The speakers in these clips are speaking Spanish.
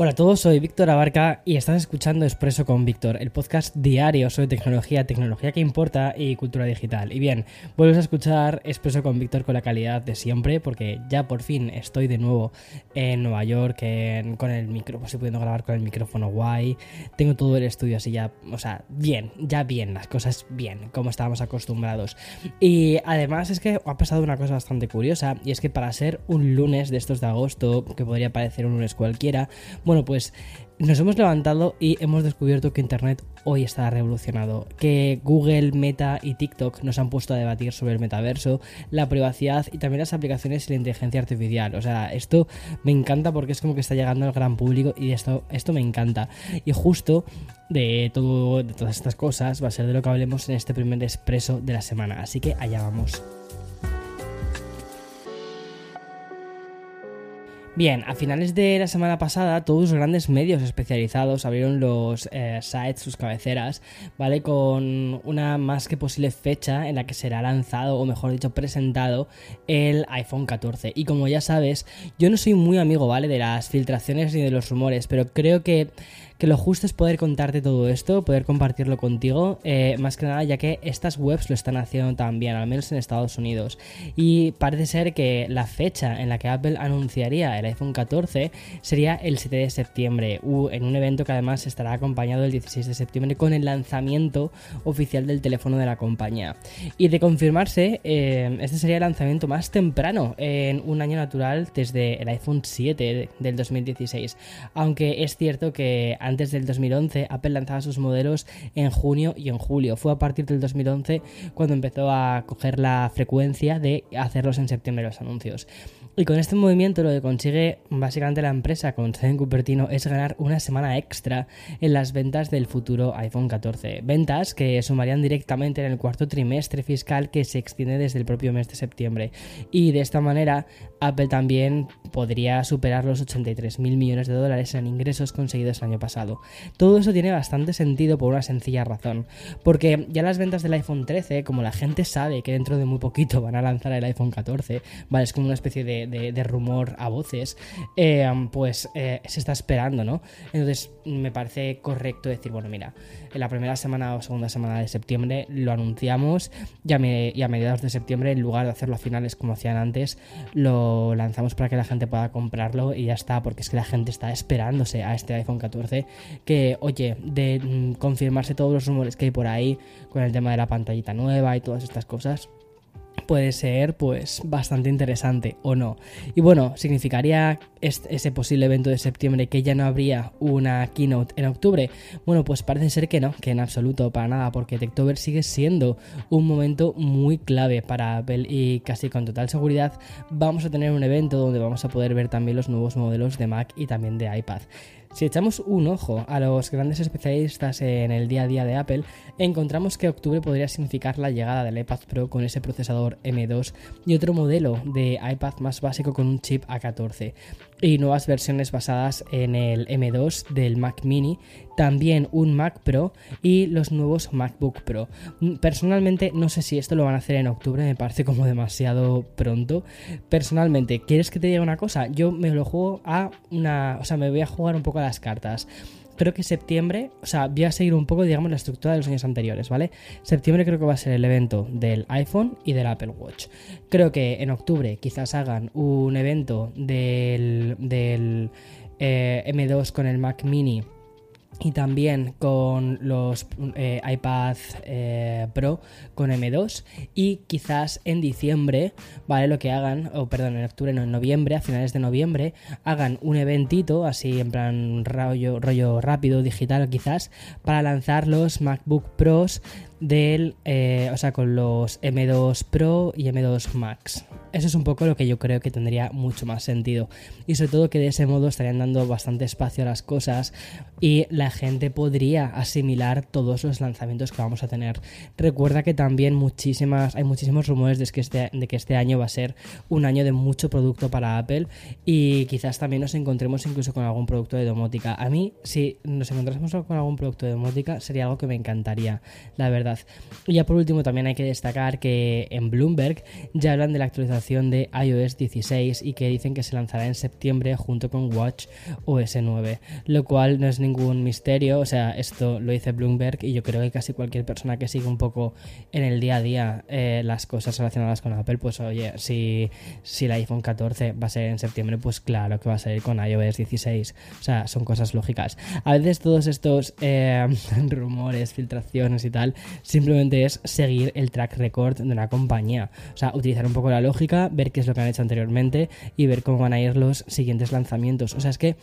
Hola a todos, soy Víctor Abarca y estás escuchando Expreso con Víctor, el podcast diario sobre tecnología, tecnología que importa y cultura digital. Y bien, vuelves a escuchar Expreso con Víctor con la calidad de siempre, porque ya por fin estoy de nuevo en Nueva York con el micrófono, estoy pudiendo grabar con el micrófono guay. Tengo todo el estudio así ya, o sea, bien, ya bien, las cosas bien, como estábamos acostumbrados. Y además es que ha pasado una cosa bastante curiosa, y es que para ser un lunes de estos de agosto, que podría parecer un lunes cualquiera, bueno, pues nos hemos levantado y hemos descubierto que Internet hoy está revolucionado, que Google, Meta y TikTok nos han puesto a debatir sobre el metaverso, la privacidad y también las aplicaciones y la inteligencia artificial. O sea, esto me encanta porque es como que está llegando al gran público y esto, esto me encanta. Y justo de, todo, de todas estas cosas va a ser de lo que hablemos en este primer expreso de la semana. Así que allá vamos. Bien, a finales de la semana pasada, todos los grandes medios especializados abrieron los eh, sites, sus cabeceras, ¿vale? Con una más que posible fecha en la que será lanzado, o mejor dicho, presentado el iPhone 14. Y como ya sabes, yo no soy muy amigo, ¿vale? De las filtraciones ni de los rumores, pero creo que que lo justo es poder contarte todo esto, poder compartirlo contigo, eh, más que nada ya que estas webs lo están haciendo también, al menos en Estados Unidos. Y parece ser que la fecha en la que Apple anunciaría el iPhone 14 sería el 7 de septiembre, en un evento que además estará acompañado el 16 de septiembre con el lanzamiento oficial del teléfono de la compañía. Y de confirmarse, eh, este sería el lanzamiento más temprano en un año natural desde el iPhone 7 del 2016. Aunque es cierto que antes del 2011, Apple lanzaba sus modelos en junio y en julio. Fue a partir del 2011 cuando empezó a coger la frecuencia de hacerlos en septiembre los anuncios. Y con este movimiento lo que consigue básicamente la empresa con sede en Cupertino es ganar una semana extra en las ventas del futuro iPhone 14. Ventas que sumarían directamente en el cuarto trimestre fiscal que se extiende desde el propio mes de septiembre. Y de esta manera Apple también podría superar los 83 mil millones de dólares en ingresos conseguidos el año pasado. Todo eso tiene bastante sentido por una sencilla razón. Porque ya las ventas del iPhone 13, como la gente sabe que dentro de muy poquito van a lanzar el iPhone 14, vale, es como una especie de de, rumor a voces, eh, pues eh, se está esperando, ¿no? Entonces me parece correcto decir, bueno, mira, en la primera semana o segunda semana de septiembre lo anunciamos y a, mediados de septiembre, en lugar de hacerlo a finales como hacían antes, lo lanzamos para que la gente pueda comprarlo y ya está, porque es que la gente está esperándose a este iPhone 14 que, oye, de mm, confirmarse todos los rumores que hay por ahí con el tema de la pantallita nueva y todas estas cosas, puede ser pues bastante interesante o no. Y bueno, significaría ese posible evento de septiembre que ya no habría una keynote en octubre. Bueno, pues parece ser que no, que en absoluto para nada, porque Techtober sigue siendo un momento muy clave para Apple y casi con total seguridad vamos a tener un evento donde vamos a poder ver también los nuevos modelos de Mac y también de iPad. Si echamos un ojo a los grandes especialistas en el día a día de Apple, encontramos que octubre podría significar la llegada del iPad Pro con ese procesador M2 y otro modelo de iPad más básico con un chip A14 y nuevas versiones basadas en el M2 del Mac mini, también un Mac Pro y los nuevos MacBook Pro. Personalmente no sé si esto lo van a hacer en octubre, me parece como demasiado pronto. Personalmente, ¿quieres que te diga una cosa? Yo me lo juego a una, o sea, me voy a jugar un poco a las cartas creo que septiembre, o sea, voy a seguir un poco, digamos, la estructura de los años anteriores, ¿vale? Septiembre creo que va a ser el evento del iPhone y del Apple Watch. Creo que en octubre quizás hagan un evento del, del eh, M2 con el Mac Mini y también con los eh, iPad eh, Pro con M2 y quizás en diciembre, ¿vale? Lo que hagan, o perdón, en octubre, no, en noviembre, a finales de noviembre, hagan un eventito, así en plan rollo, rollo rápido, digital quizás, para lanzar los MacBook Pros del, eh, o sea, con los M2 Pro y M2 Max. Eso es un poco lo que yo creo que tendría mucho más sentido. Y sobre todo que de ese modo estarían dando bastante espacio a las cosas y la gente podría asimilar todos los lanzamientos que vamos a tener. Recuerda que también muchísimas, hay muchísimos rumores de que, este, de que este año va a ser un año de mucho producto para Apple y quizás también nos encontremos incluso con algún producto de domótica. A mí, si nos encontrásemos con algún producto de domótica, sería algo que me encantaría, la verdad. Y ya por último, también hay que destacar que en Bloomberg ya hablan de la actualización de iOS 16 y que dicen que se lanzará en septiembre junto con Watch OS 9, lo cual no es ningún misterio, o sea, esto lo dice Bloomberg y yo creo que casi cualquier persona que sigue un poco en el día a día eh, las cosas relacionadas con Apple, pues oye, si, si el iPhone 14 va a ser en septiembre, pues claro que va a salir con iOS 16, o sea, son cosas lógicas. A veces todos estos eh, rumores, filtraciones y tal, simplemente es seguir el track record de una compañía, o sea, utilizar un poco la lógica, ver qué es lo que han hecho anteriormente y ver cómo van a ir los siguientes lanzamientos. O sea, es que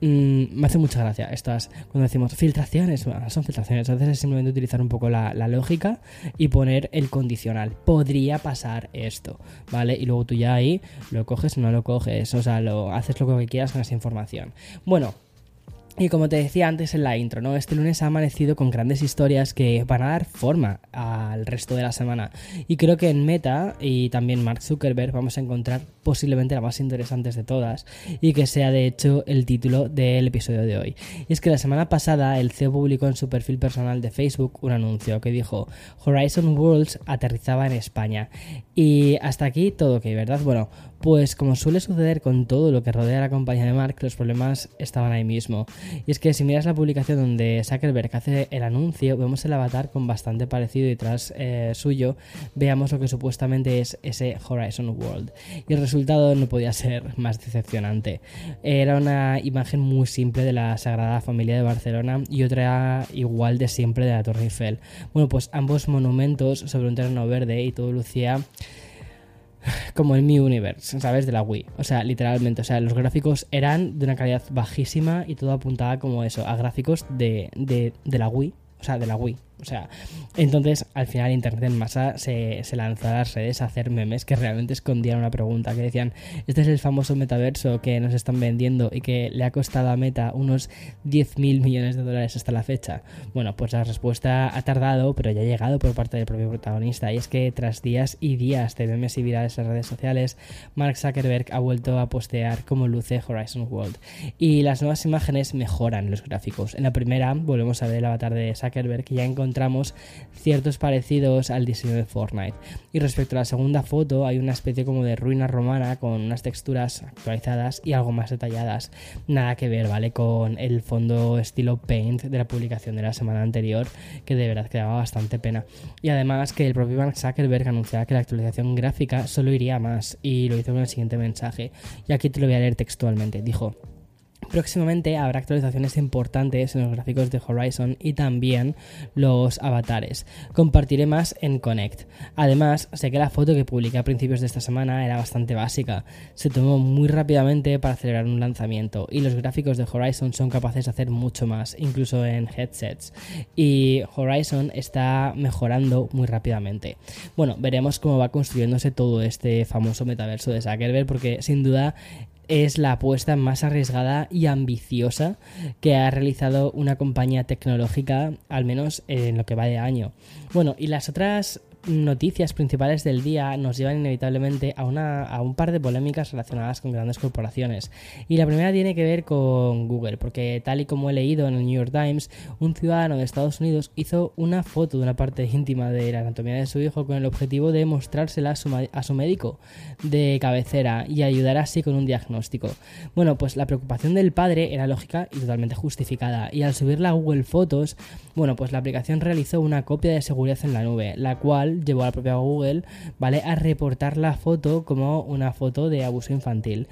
mm, me hace mucha gracia estas, cuando decimos filtraciones, son filtraciones, entonces es simplemente utilizar un poco la, la, lógica y poner el condicional. Podría pasar esto, ¿vale? Y luego tú ya ahí lo coges o no lo coges, o sea, lo haces lo que quieras con esa información. Bueno, y como te decía antes en la intro, ¿no? Este lunes ha amanecido con grandes historias que van a dar forma al resto de la semana. Y creo que en Meta y también Mark Zuckerberg vamos a encontrar posiblemente la más interesantes de todas y que sea de hecho el título del episodio de hoy. Y es que la semana pasada el CEO publicó en su perfil personal de Facebook un anuncio que dijo Horizon Worlds aterrizaba en España. Y hasta aquí todo ok, ¿verdad? Bueno, pues como suele suceder con todo lo que rodea a la compañía de Mark, los problemas estaban ahí mismo. Y es que si miras la publicación donde Zuckerberg hace el anuncio, vemos el avatar con bastante parecido y tras eh, suyo veamos lo que supuestamente es ese Horizon World. Y el resultado no podía ser más decepcionante. Era una imagen muy simple de la Sagrada Familia de Barcelona y otra igual de siempre de la Torre Eiffel. Bueno, pues ambos monumentos sobre un terreno verde y todo lucía como en mi universe, ¿sabes? De la Wii. O sea, literalmente. O sea, los gráficos eran de una calidad bajísima y todo apuntaba como eso, a gráficos de, de, de la Wii. O sea, de la Wii. O sea, entonces al final Internet en masa se, lanzó a las redes a hacer memes que realmente escondían una pregunta, que decían, este es el famoso metaverso que nos están vendiendo y que le ha costado a Meta unos 10 mil millones de dólares hasta la fecha. Bueno, pues la respuesta ha tardado, pero ya ha llegado por parte del propio protagonista. Y es que tras días y días de memes y virales en redes sociales, Mark Zuckerberg ha vuelto a postear cómo luce Horizon World. Y las nuevas imágenes mejoran los gráficos. En la primera volvemos a ver el avatar de Zuckerberg que ya encontró encontramos ciertos parecidos al diseño de Fortnite. Y respecto a la segunda foto, hay una especie como de ruina romana con unas texturas actualizadas y algo más detalladas. Nada que ver, ¿vale? Con el fondo estilo Paint de la publicación de la semana anterior, que de verdad quedaba bastante pena. Y además que el propio Mark Zuckerberg anunciaba que la actualización gráfica solo iría más, y lo hizo con el siguiente mensaje. Y aquí te lo voy a leer textualmente. Dijo. Próximamente habrá actualizaciones importantes en los gráficos de Horizon y también los avatares. Compartiré más en Connect. Además, sé que la foto que publiqué a principios de esta semana era bastante básica. Se tomó muy rápidamente para acelerar un lanzamiento y los gráficos de Horizon son capaces de hacer mucho más, incluso en headsets. Y Horizon está mejorando muy rápidamente. Bueno, veremos cómo va construyéndose todo este famoso metaverso de Zuckerberg porque sin duda es la apuesta más arriesgada y ambiciosa que ha realizado una compañía tecnológica, al menos en lo que va de año. Bueno, y las otras noticias principales del día nos llevan inevitablemente a, una, a un par de polémicas relacionadas con grandes corporaciones. Y la primera tiene que ver con Google, porque tal y como he leído en el New York Times, un ciudadano de Estados Unidos hizo una foto de una parte íntima de la anatomía de su hijo con el objetivo de mostrársela a su, a su médico de cabecera y ayudar así con un diagnóstico. Bueno, pues la preocupación del padre era lógica y totalmente justificada. Y al subirla a Google Fotos, bueno, pues la aplicación realizó una copia de seguridad en la nube, la cual llevó a la propia Google, ¿vale? A reportar la foto como una foto de abuso infantil.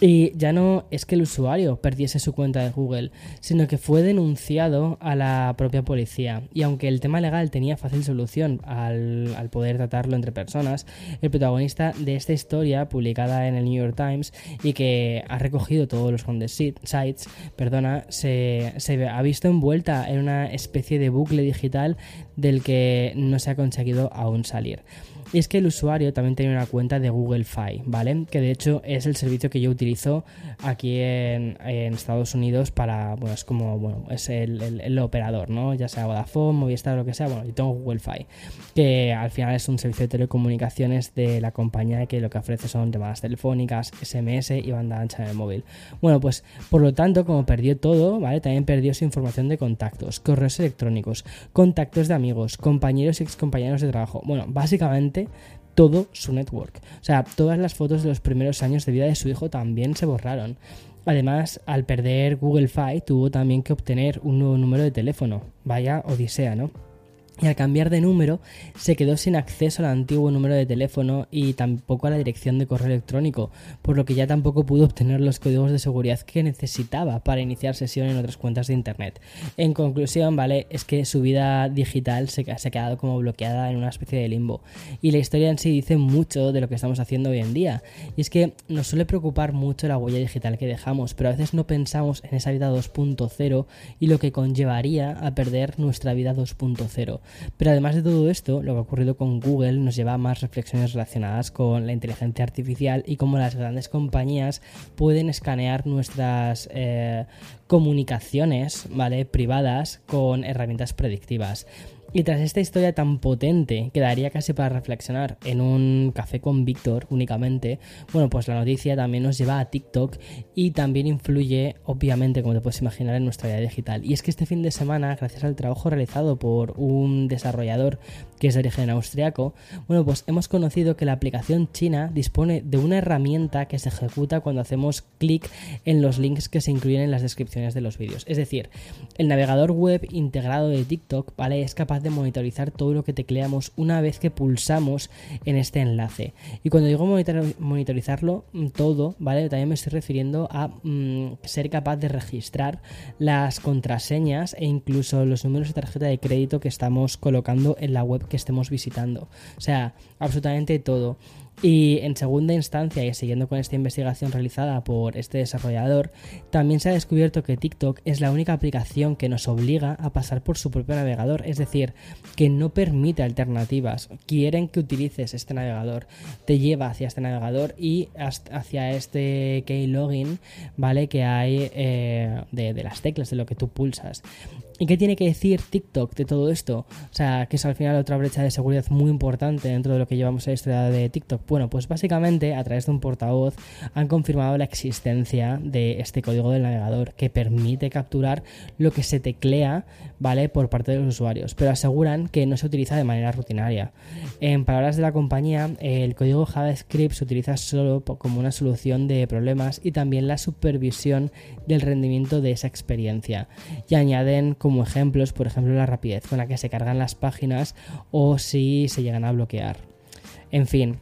Y ya no es que el usuario perdiese su cuenta de Google, sino que fue denunciado a la propia policía. Y aunque el tema legal tenía fácil solución al, al poder tratarlo entre personas, el protagonista de esta historia, publicada en el New York Times y que ha recogido todos los sites, perdona, se, se ha visto envuelta en una especie de bucle digital del que no se ha conseguido aún salir. Y es que el usuario también tiene una cuenta de Google Fi, ¿vale? Que de hecho es el servicio que yo utilizo aquí en, Estados Unidos para, bueno, es como, bueno, es el, operador, ¿no? Ya sea Vodafone, Movistar, lo que sea, bueno, yo tengo Google Fi, que al final es un servicio de telecomunicaciones de la compañía que lo que ofrece son llamadas telefónicas, SMS y banda ancha en el móvil. Bueno, pues por lo tanto, como perdió todo, ¿vale? También perdió su información de contactos, correos electrónicos, contactos de amigos, compañeros y excompañeros de trabajo. Bueno, básicamente todo su network. O sea, todas las fotos de los primeros años de vida de su hijo también se borraron. Además, al perder Google Fi, tuvo también que obtener un nuevo número de teléfono. Vaya odisea, ¿no? Y al cambiar de número se quedó sin acceso al antiguo número de teléfono y tampoco a la dirección de correo electrónico, por lo que ya tampoco pudo obtener los códigos de seguridad que necesitaba para iniciar sesión en otras cuentas de internet. En conclusión, vale, es que su vida digital se, ha quedado como bloqueada en una especie de limbo. Y la historia en sí dice mucho de lo que estamos haciendo hoy en día. Y es que nos suele preocupar mucho la huella digital que dejamos, pero a veces no pensamos en esa vida 2.0 y lo que conllevaría a perder nuestra vida 2.0. Pero además de todo esto, lo que ha ocurrido con Google nos lleva a más reflexiones relacionadas con la inteligencia artificial y cómo las grandes compañías pueden escanear nuestras eh, comunicaciones ¿vale? privadas con herramientas predictivas. Y tras esta historia tan potente, que daría casi para reflexionar en un café con Víctor únicamente, bueno, pues la noticia también nos lleva a TikTok y también influye, obviamente, como te puedes imaginar, en nuestra vida digital. Y es que este fin de semana, gracias al trabajo realizado por un desarrollador que es de origen austriaco, bueno, pues hemos conocido que la aplicación china dispone de una herramienta que se ejecuta cuando hacemos clic en los links que se incluyen en las descripciones de los vídeos. Es decir, el navegador web integrado de TikTok, ¿vale? Es capaz de monitorizar todo lo que tecleamos una vez que pulsamos en este enlace. Y cuando digo monitorizarlo mm, todo, ¿vale? También me estoy refiriendo a mm, ser capaz de registrar las contraseñas e incluso los números de tarjeta de crédito que estamos colocando en la web que estemos visitando. O sea, absolutamente todo. Y en segunda instancia, y siguiendo con esta investigación realizada por este desarrollador, también se ha descubierto que TikTok es la única aplicación que nos obliga a pasar por su propio navegador, es decir, que no permite alternativas. Quieren que utilices este navegador, te lleva hacia este navegador y hacia este keylogin, ¿vale? Que hay eh, de, de las teclas, de lo que tú pulsas. ¿Y qué tiene que decir TikTok de todo esto? O sea, que es al final otra brecha de seguridad muy importante dentro de lo que llevamos a la historia de TikTok. Bueno, pues básicamente a través de un portavoz han confirmado la existencia de este código del navegador que permite capturar lo que se teclea, ¿vale? Por parte de los usuarios, pero aseguran que no se utiliza de manera rutinaria. En palabras de la compañía, el código JavaScript se utiliza solo como una solución de problemas y también la supervisión del rendimiento de esa experiencia. Y añaden como ejemplos, por ejemplo, la rapidez con la que se cargan las páginas o si se llegan a bloquear. En fin,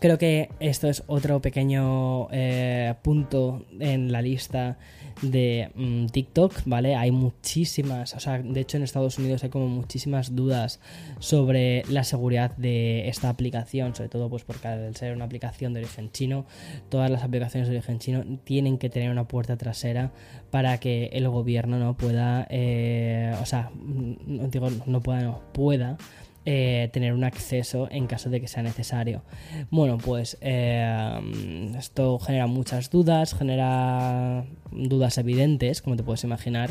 creo que esto es otro pequeño eh, punto en la lista de mm, TikTok, ¿vale? Hay muchísimas, o sea, de hecho en Estados Unidos hay como muchísimas dudas sobre la seguridad de esta aplicación, sobre todo pues porque al ser una aplicación de origen chino, todas las aplicaciones de origen chino tienen que tener una puerta trasera para que el gobierno no pueda, eh, o sea, no digo no pueda, no pueda eh, tener un acceso en caso de que sea necesario. Bueno, pues eh, esto genera muchas dudas, genera dudas evidentes, como te puedes imaginar,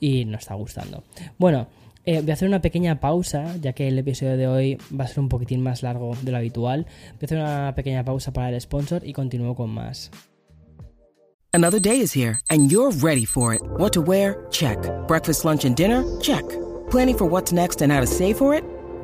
y no está gustando. Bueno, eh, voy a hacer una pequeña pausa, ya que el episodio de hoy va a ser un poquitín más largo de lo habitual. Voy a hacer una pequeña pausa para el sponsor y continúo con más. Another day is here and you're ready for it. What to wear? Check. Breakfast, lunch and dinner? Check. Planning for what's next and how to save for it?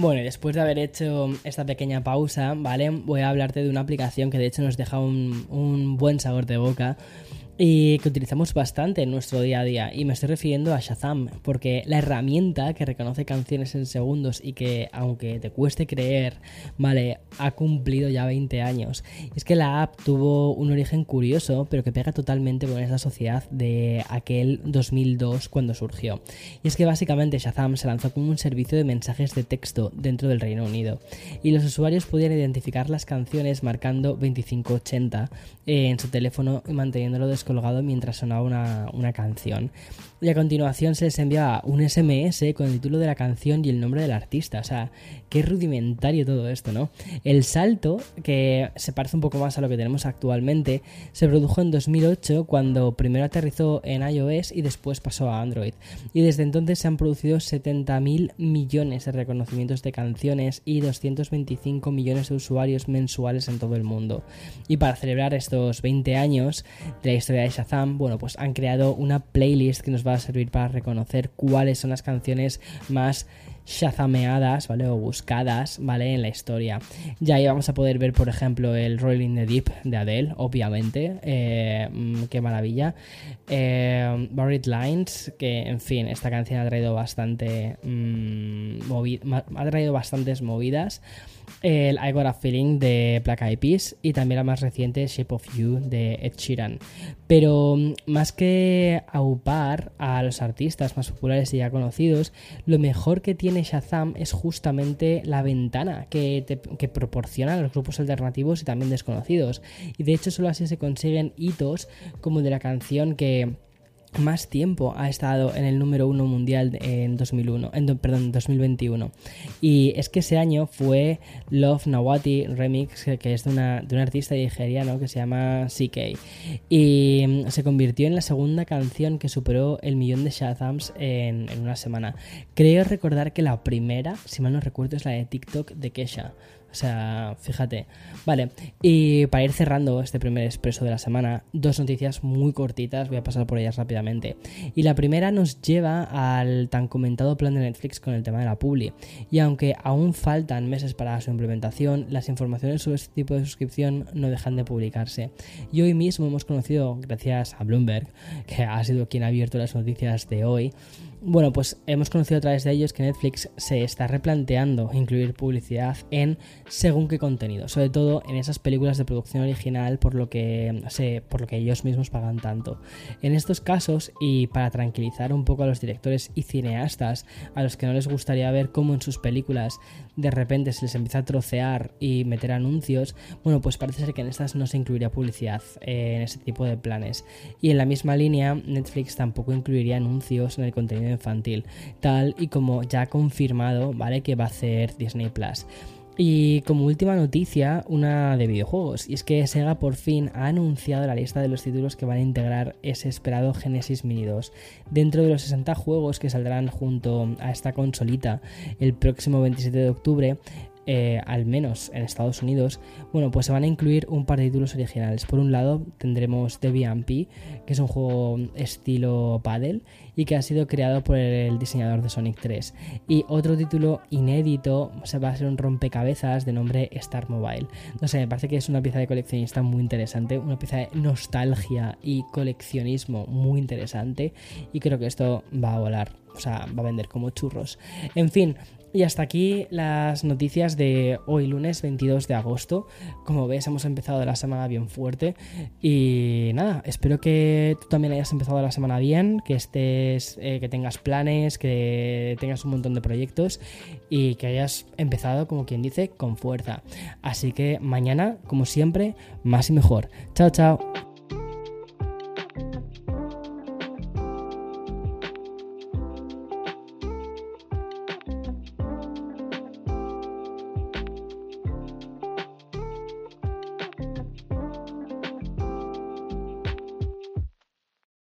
Bueno, después de haber hecho esta pequeña pausa, ¿vale? Voy a hablarte de una aplicación que de hecho nos deja un buen sabor de boca y que utilizamos bastante en nuestro día a día. Y me estoy refiriendo a Shazam, porque la herramienta que reconoce canciones en segundos y que, aunque te cueste creer, vale, ha cumplido ya 20 años. es que la app tuvo un origen curioso, pero que pega totalmente con esa sociedad de aquel 2002 cuando surgió. Y es que básicamente Shazam se lanzó como un servicio de mensajes de texto dentro del Reino Unido. Y los usuarios podían identificar las canciones marcando 2580 en su teléfono y manteniéndolo desconectado colgado mientras sonaba una, una canción y a continuación se les enviaba un SMS con el título de la canción y el nombre del artista. O sea, qué rudimentario todo esto, ¿no? El salto, que se parece un poco más a lo que tenemos actualmente, se produjo en 2008 cuando primero aterrizó en iOS y después pasó a Android. Y desde entonces se han producido 70.000 millones de reconocimientos de canciones y 225 millones de usuarios mensuales en todo el mundo. Y para celebrar estos 20 años de la historia de Shazam, bueno, pues han creado una playlist que nos va a servir para reconocer cuáles son las canciones más shazameadas, ¿vale? O buscadas, ¿vale? En la historia. Ya ahí vamos a poder ver, por ejemplo, el Rolling the Deep de Adele, obviamente. Eh, mm, qué maravilla. Eh, Buried Lines, que en fin, esta canción ha traído bastante. Mm, ha traído bastantes movidas el I Got a Feeling de Black Eyed Peas y también la más reciente Shape of You de Ed Sheeran. Pero mm, más que aupar a los artistas más populares y ya conocidos, lo mejor que tiene Shazam es justamente la ventana que, que proporciona a los grupos alternativos y también desconocidos. Y de hecho solo así se consiguen hitos como de la canción que más tiempo ha estado en el número uno mundial en 2001, en, perdón, 2021. Y es que ese año fue Love Nawati Remix, que es de, una, de un artista nigeriano que se llama CK. Y mm, se convirtió en la segunda canción que superó el millón de Shazams en, en una semana. Creo recordar que la primera, si mal no recuerdo, es la de TikTok de Kesha. O sea, fíjate. Vale, y para ir cerrando este primer expreso de la semana, dos noticias muy cortitas, voy a pasar por ellas rápidamente. Y la primera nos lleva al tan comentado plan de Netflix con el tema de la publi. Y aunque aún faltan meses para su implementación, las informaciones sobre este tipo de suscripción no dejan de publicarse. Y hoy mismo hemos conocido, gracias a Bloomberg, que ha sido quien ha abierto las noticias de hoy, bueno, pues hemos conocido a través de ellos que Netflix se está replanteando incluir publicidad en según qué contenido, sobre todo en esas películas de producción original por lo que se, por lo que ellos mismos pagan tanto. En estos casos y para tranquilizar un poco a los directores y cineastas a los que no les gustaría ver cómo en sus películas de repente se les empieza a trocear y meter anuncios, bueno, pues parece ser que en estas no se incluiría publicidad eh, en ese tipo de planes. Y en la misma línea, Netflix tampoco incluiría anuncios en el contenido infantil, tal y como ya ha confirmado, ¿vale? Que va a hacer Disney Plus. Y como última noticia, una de videojuegos, y es que Sega por fin ha anunciado la lista de los títulos que van a integrar ese esperado Genesis Mini 2. Dentro de los 60 juegos que saldrán junto a esta consolita el próximo 27 de octubre, eh, al menos en Estados Unidos, bueno, pues se van a incluir un par de títulos originales. Por un lado tendremos Debian P, que es un juego estilo paddle y que ha sido creado por el diseñador de Sonic 3. Y otro título inédito se va a ser un rompecabezas de nombre Star Mobile. No sé, me parece que es una pieza de coleccionista muy interesante, una pieza de nostalgia y coleccionismo muy interesante y creo que esto va a volar. O sea, va a vender como churros. En fin, y hasta aquí las noticias de hoy lunes 22 de agosto. Como ves, hemos empezado la semana bien fuerte. Y nada, espero que tú también hayas empezado la semana bien, que estés, eh, que tengas planes, que tengas un montón de proyectos y que hayas empezado, como quien dice, con fuerza. Así que mañana, como siempre, más y mejor. Chao, chao.